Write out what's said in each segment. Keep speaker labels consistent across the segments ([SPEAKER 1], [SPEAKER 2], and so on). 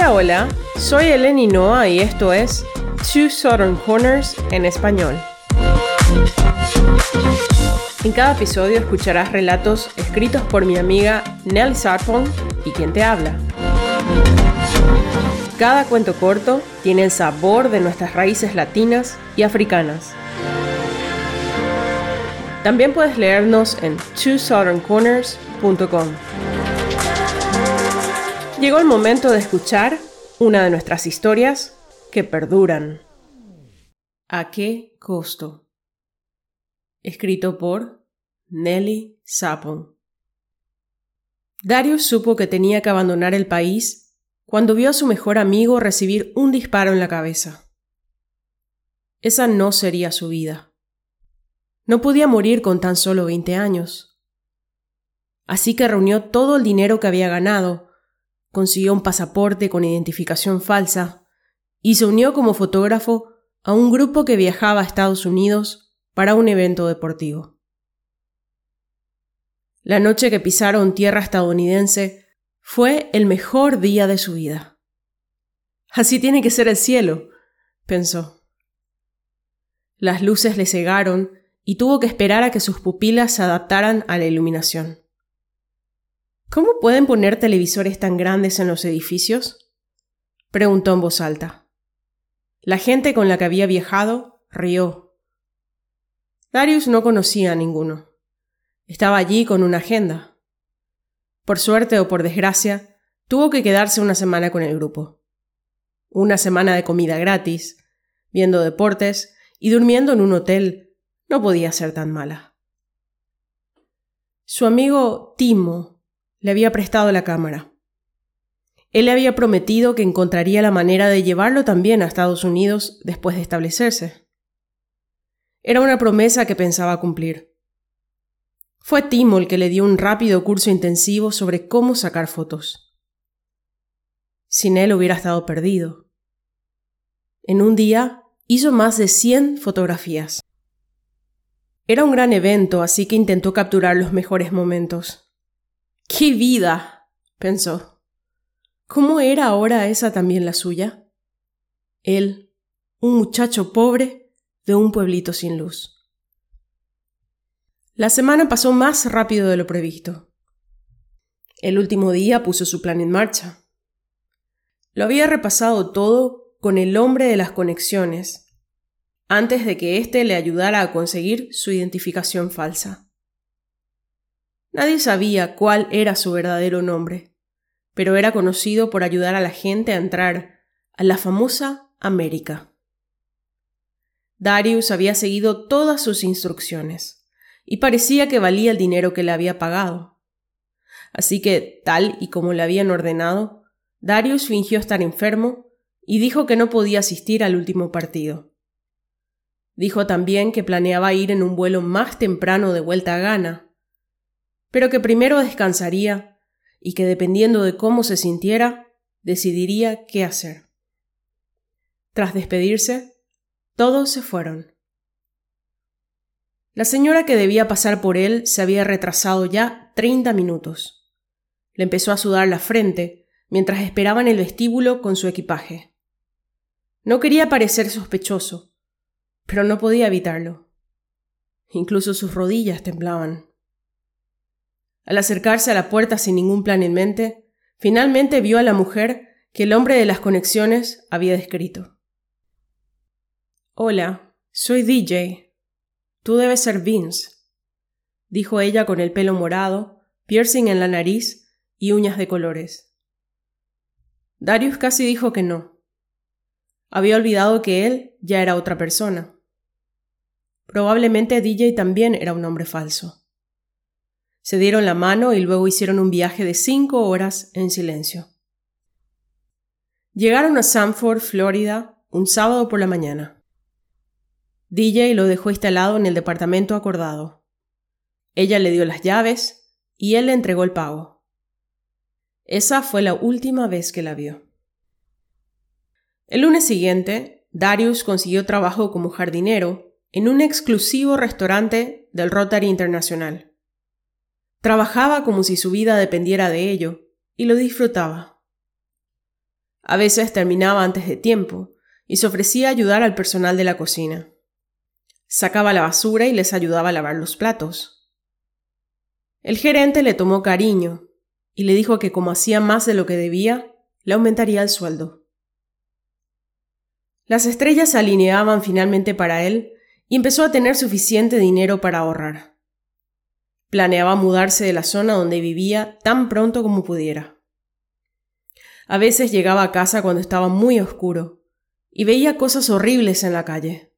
[SPEAKER 1] Hola, hola, soy Eleni Noah y esto es Two Southern Corners en español. En cada episodio escucharás relatos escritos por mi amiga Nelly Sarpong y quien te habla. Cada cuento corto tiene el sabor de nuestras raíces latinas y africanas. También puedes leernos en twosoutherncorners.com. Llegó el momento de escuchar una de nuestras historias que perduran. ¿A qué costo? Escrito por Nelly Sapon. Darius supo que tenía que abandonar el país cuando vio a su mejor amigo recibir un disparo en la cabeza. Esa no sería su vida. No podía morir con tan solo 20 años. Así que reunió todo el dinero que había ganado consiguió un pasaporte con identificación falsa y se unió como fotógrafo a un grupo que viajaba a Estados Unidos para un evento deportivo. La noche que pisaron tierra estadounidense fue el mejor día de su vida. Así tiene que ser el cielo, pensó. Las luces le cegaron y tuvo que esperar a que sus pupilas se adaptaran a la iluminación. ¿Cómo pueden poner televisores tan grandes en los edificios? preguntó en voz alta. La gente con la que había viajado rió. Darius no conocía a ninguno. Estaba allí con una agenda. Por suerte o por desgracia, tuvo que quedarse una semana con el grupo. Una semana de comida gratis, viendo deportes y durmiendo en un hotel no podía ser tan mala. Su amigo Timo le había prestado la cámara. Él le había prometido que encontraría la manera de llevarlo también a Estados Unidos después de establecerse. Era una promesa que pensaba cumplir. Fue Timo el que le dio un rápido curso intensivo sobre cómo sacar fotos. Sin él hubiera estado perdido. En un día hizo más de 100 fotografías. Era un gran evento, así que intentó capturar los mejores momentos. ¡Qué vida! pensó. ¿Cómo era ahora esa también la suya? Él, un muchacho pobre de un pueblito sin luz. La semana pasó más rápido de lo previsto. El último día puso su plan en marcha. Lo había repasado todo con el hombre de las conexiones, antes de que éste le ayudara a conseguir su identificación falsa. Nadie sabía cuál era su verdadero nombre, pero era conocido por ayudar a la gente a entrar a la famosa América. Darius había seguido todas sus instrucciones, y parecía que valía el dinero que le había pagado. Así que, tal y como le habían ordenado, Darius fingió estar enfermo y dijo que no podía asistir al último partido. Dijo también que planeaba ir en un vuelo más temprano de vuelta a Ghana, pero que primero descansaría y que dependiendo de cómo se sintiera, decidiría qué hacer. Tras despedirse, todos se fueron. La señora que debía pasar por él se había retrasado ya treinta minutos. Le empezó a sudar la frente mientras esperaba en el vestíbulo con su equipaje. No quería parecer sospechoso, pero no podía evitarlo. Incluso sus rodillas temblaban. Al acercarse a la puerta sin ningún plan en mente, finalmente vio a la mujer que el hombre de las conexiones había descrito. Hola, soy DJ. Tú debes ser Vince, dijo ella con el pelo morado, piercing en la nariz y uñas de colores. Darius casi dijo que no. Había olvidado que él ya era otra persona. Probablemente DJ también era un hombre falso. Se dieron la mano y luego hicieron un viaje de cinco horas en silencio. Llegaron a Sanford, Florida, un sábado por la mañana. DJ lo dejó instalado en el departamento acordado. Ella le dio las llaves y él le entregó el pago. Esa fue la última vez que la vio. El lunes siguiente, Darius consiguió trabajo como jardinero en un exclusivo restaurante del Rotary Internacional. Trabajaba como si su vida dependiera de ello, y lo disfrutaba. A veces terminaba antes de tiempo y se ofrecía a ayudar al personal de la cocina. Sacaba la basura y les ayudaba a lavar los platos. El gerente le tomó cariño y le dijo que como hacía más de lo que debía, le aumentaría el sueldo. Las estrellas se alineaban finalmente para él y empezó a tener suficiente dinero para ahorrar. Planeaba mudarse de la zona donde vivía tan pronto como pudiera. A veces llegaba a casa cuando estaba muy oscuro y veía cosas horribles en la calle.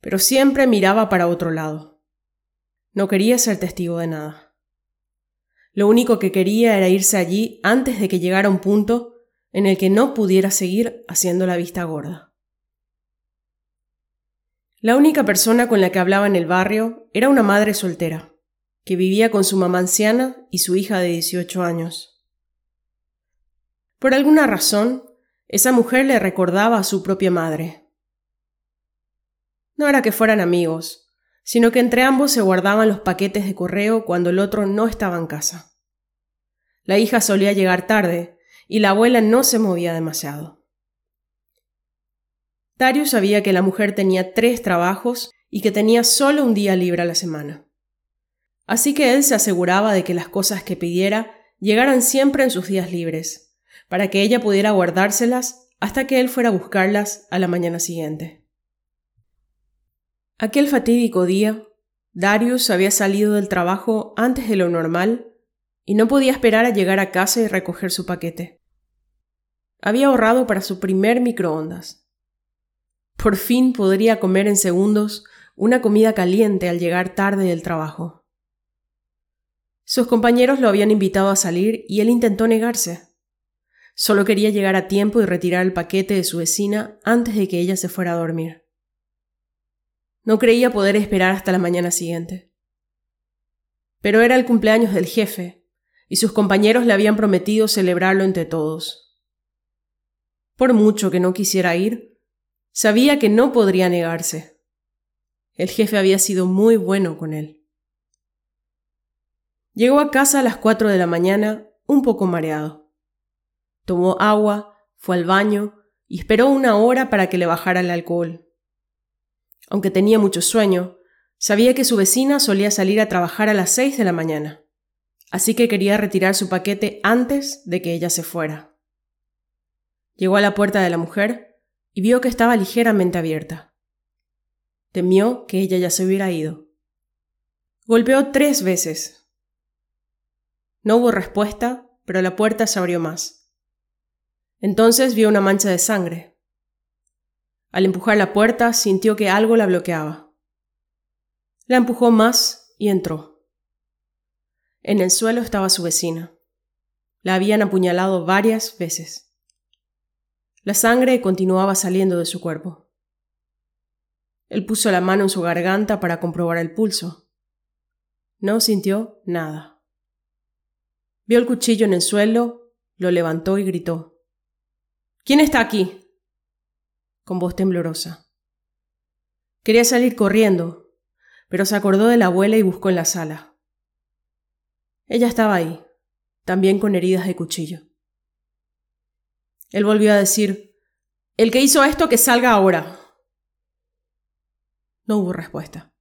[SPEAKER 1] Pero siempre miraba para otro lado. No quería ser testigo de nada. Lo único que quería era irse allí antes de que llegara un punto en el que no pudiera seguir haciendo la vista gorda. La única persona con la que hablaba en el barrio era una madre soltera, que vivía con su mamá anciana y su hija de 18 años. Por alguna razón, esa mujer le recordaba a su propia madre. No era que fueran amigos, sino que entre ambos se guardaban los paquetes de correo cuando el otro no estaba en casa. La hija solía llegar tarde y la abuela no se movía demasiado. Darius sabía que la mujer tenía tres trabajos y que tenía solo un día libre a la semana. Así que él se aseguraba de que las cosas que pidiera llegaran siempre en sus días libres, para que ella pudiera guardárselas hasta que él fuera a buscarlas a la mañana siguiente. Aquel fatídico día, Darius había salido del trabajo antes de lo normal y no podía esperar a llegar a casa y recoger su paquete. Había ahorrado para su primer microondas. Por fin podría comer en segundos una comida caliente al llegar tarde del trabajo. Sus compañeros lo habían invitado a salir y él intentó negarse. Solo quería llegar a tiempo y retirar el paquete de su vecina antes de que ella se fuera a dormir. No creía poder esperar hasta la mañana siguiente. Pero era el cumpleaños del jefe, y sus compañeros le habían prometido celebrarlo entre todos. Por mucho que no quisiera ir, Sabía que no podría negarse. El jefe había sido muy bueno con él. Llegó a casa a las cuatro de la mañana, un poco mareado. Tomó agua, fue al baño y esperó una hora para que le bajara el alcohol. Aunque tenía mucho sueño, sabía que su vecina solía salir a trabajar a las seis de la mañana, así que quería retirar su paquete antes de que ella se fuera. Llegó a la puerta de la mujer y vio que estaba ligeramente abierta. Temió que ella ya se hubiera ido. Golpeó tres veces. No hubo respuesta, pero la puerta se abrió más. Entonces vio una mancha de sangre. Al empujar la puerta sintió que algo la bloqueaba. La empujó más y entró. En el suelo estaba su vecina. La habían apuñalado varias veces. La sangre continuaba saliendo de su cuerpo. Él puso la mano en su garganta para comprobar el pulso. No sintió nada. Vio el cuchillo en el suelo, lo levantó y gritó. ¿Quién está aquí? con voz temblorosa. Quería salir corriendo, pero se acordó de la abuela y buscó en la sala. Ella estaba ahí, también con heridas de cuchillo. Él volvió a decir, El que hizo esto, que salga ahora. No hubo respuesta.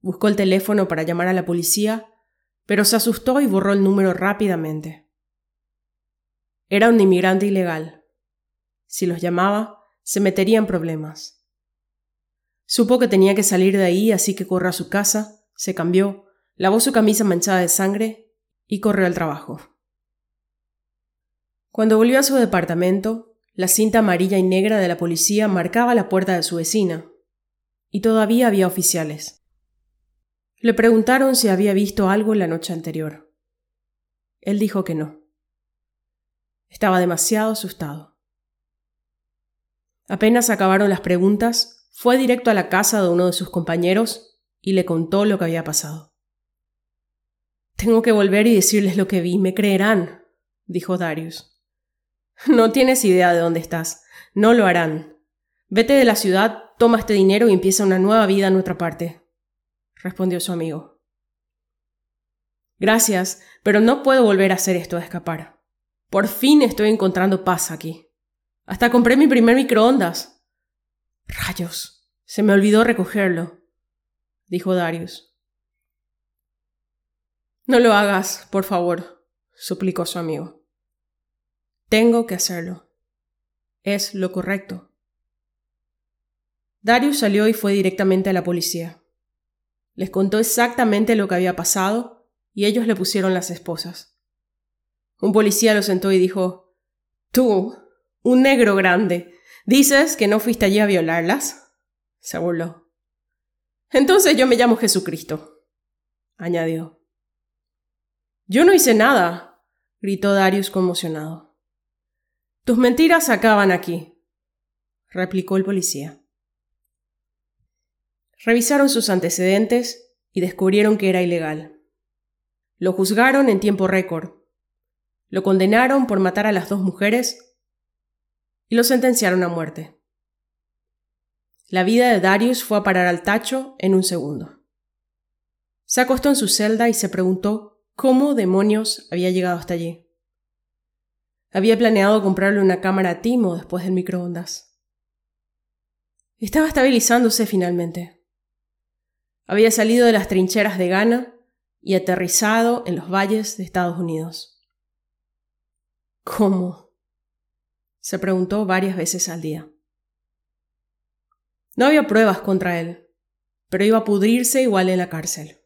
[SPEAKER 1] Buscó el teléfono para llamar a la policía, pero se asustó y borró el número rápidamente. Era un inmigrante ilegal. Si los llamaba, se metería en problemas. Supo que tenía que salir de ahí, así que corrió a su casa, se cambió, lavó su camisa manchada de sangre y corrió al trabajo. Cuando volvió a su departamento, la cinta amarilla y negra de la policía marcaba la puerta de su vecina. Y todavía había oficiales. Le preguntaron si había visto algo la noche anterior. Él dijo que no. Estaba demasiado asustado. Apenas acabaron las preguntas, fue directo a la casa de uno de sus compañeros y le contó lo que había pasado. Tengo que volver y decirles lo que vi, me creerán, dijo Darius. No tienes idea de dónde estás. No lo harán. Vete de la ciudad, toma este dinero y empieza una nueva vida en nuestra parte, respondió su amigo. Gracias, pero no puedo volver a hacer esto de escapar. Por fin estoy encontrando paz aquí. Hasta compré mi primer microondas. Rayos. Se me olvidó recogerlo, dijo Darius. No lo hagas, por favor, suplicó su amigo. Tengo que hacerlo. Es lo correcto. Darius salió y fue directamente a la policía. Les contó exactamente lo que había pasado y ellos le pusieron las esposas. Un policía lo sentó y dijo Tú, un negro grande, ¿dices que no fuiste allí a violarlas? se burló. Entonces yo me llamo Jesucristo, añadió. Yo no hice nada, gritó Darius conmocionado. Tus mentiras acaban aquí, replicó el policía. Revisaron sus antecedentes y descubrieron que era ilegal. Lo juzgaron en tiempo récord. Lo condenaron por matar a las dos mujeres y lo sentenciaron a muerte. La vida de Darius fue a parar al tacho en un segundo. Se acostó en su celda y se preguntó cómo demonios había llegado hasta allí. Había planeado comprarle una cámara a Timo después del microondas. Estaba estabilizándose finalmente. Había salido de las trincheras de Ghana y aterrizado en los valles de Estados Unidos. ¿Cómo? se preguntó varias veces al día. No había pruebas contra él, pero iba a pudrirse igual en la cárcel.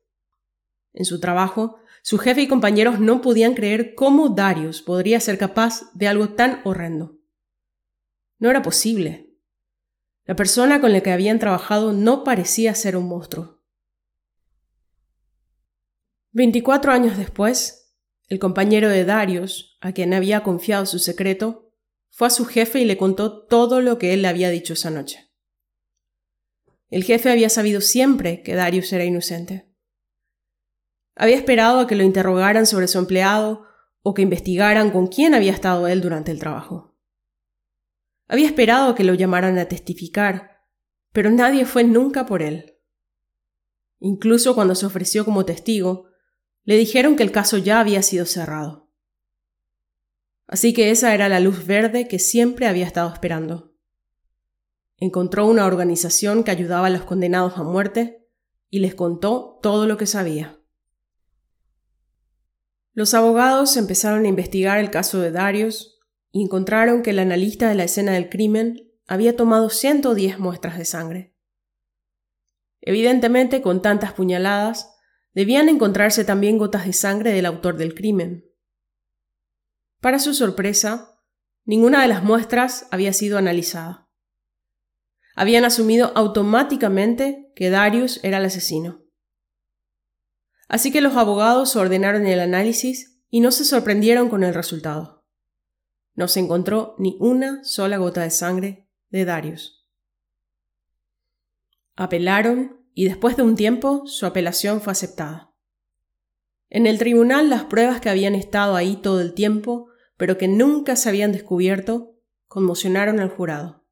[SPEAKER 1] En su trabajo, su jefe y compañeros no podían creer cómo Darius podría ser capaz de algo tan horrendo. No era posible. La persona con la que habían trabajado no parecía ser un monstruo. Veinticuatro años después, el compañero de Darius, a quien había confiado su secreto, fue a su jefe y le contó todo lo que él le había dicho esa noche. El jefe había sabido siempre que Darius era inocente. Había esperado a que lo interrogaran sobre su empleado o que investigaran con quién había estado él durante el trabajo. Había esperado a que lo llamaran a testificar, pero nadie fue nunca por él. Incluso cuando se ofreció como testigo, le dijeron que el caso ya había sido cerrado. Así que esa era la luz verde que siempre había estado esperando. Encontró una organización que ayudaba a los condenados a muerte y les contó todo lo que sabía. Los abogados empezaron a investigar el caso de Darius y encontraron que el analista de la escena del crimen había tomado 110 muestras de sangre. Evidentemente, con tantas puñaladas, debían encontrarse también gotas de sangre del autor del crimen. Para su sorpresa, ninguna de las muestras había sido analizada habían asumido automáticamente que Darius era el asesino. Así que los abogados ordenaron el análisis y no se sorprendieron con el resultado. No se encontró ni una sola gota de sangre de Darius. Apelaron y después de un tiempo su apelación fue aceptada. En el tribunal las pruebas que habían estado ahí todo el tiempo, pero que nunca se habían descubierto, conmocionaron al jurado.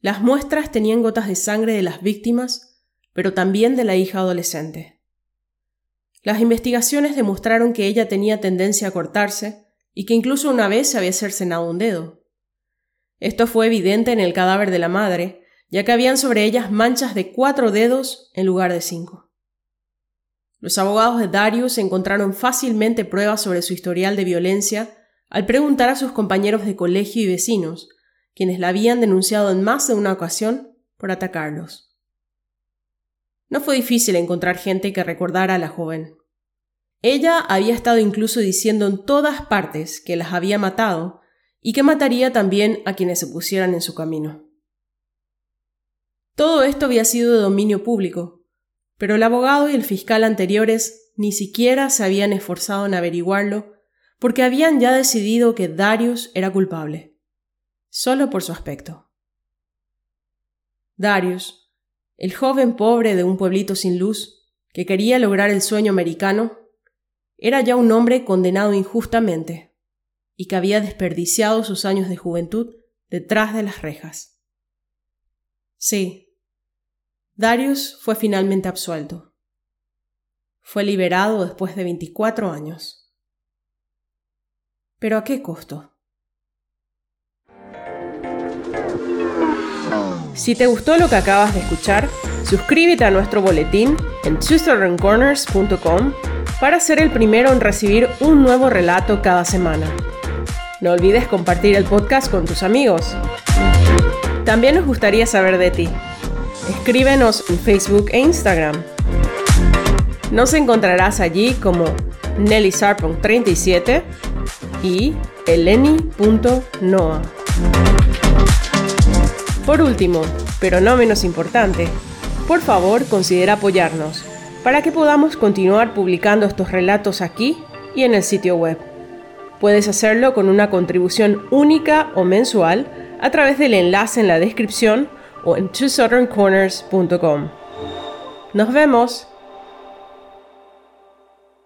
[SPEAKER 1] Las muestras tenían gotas de sangre de las víctimas, pero también de la hija adolescente. Las investigaciones demostraron que ella tenía tendencia a cortarse y que incluso una vez se había cercenado un dedo. Esto fue evidente en el cadáver de la madre, ya que habían sobre ellas manchas de cuatro dedos en lugar de cinco. Los abogados de Darius encontraron fácilmente pruebas sobre su historial de violencia al preguntar a sus compañeros de colegio y vecinos, quienes la habían denunciado en más de una ocasión por atacarlos. No fue difícil encontrar gente que recordara a la joven. Ella había estado incluso diciendo en todas partes que las había matado y que mataría también a quienes se pusieran en su camino. Todo esto había sido de dominio público, pero el abogado y el fiscal anteriores ni siquiera se habían esforzado en averiguarlo porque habían ya decidido que Darius era culpable solo por su aspecto. Darius, el joven pobre de un pueblito sin luz, que quería lograr el sueño americano, era ya un hombre condenado injustamente y que había desperdiciado sus años de juventud detrás de las rejas. Sí, Darius fue finalmente absuelto. Fue liberado después de 24 años. Pero ¿a qué costo? Si te gustó lo que acabas de escuchar, suscríbete a nuestro boletín en twosoutherncorners.com para ser el primero en recibir un nuevo relato cada semana. No olvides compartir el podcast con tus amigos. También nos gustaría saber de ti. Escríbenos en Facebook e Instagram. Nos encontrarás allí como Nelly 37 y eleni.noa. Por último, pero no menos importante, por favor considera apoyarnos para que podamos continuar publicando estos relatos aquí y en el sitio web. Puedes hacerlo con una contribución única o mensual a través del enlace en la descripción o en twosoutherncorners.com. Nos vemos.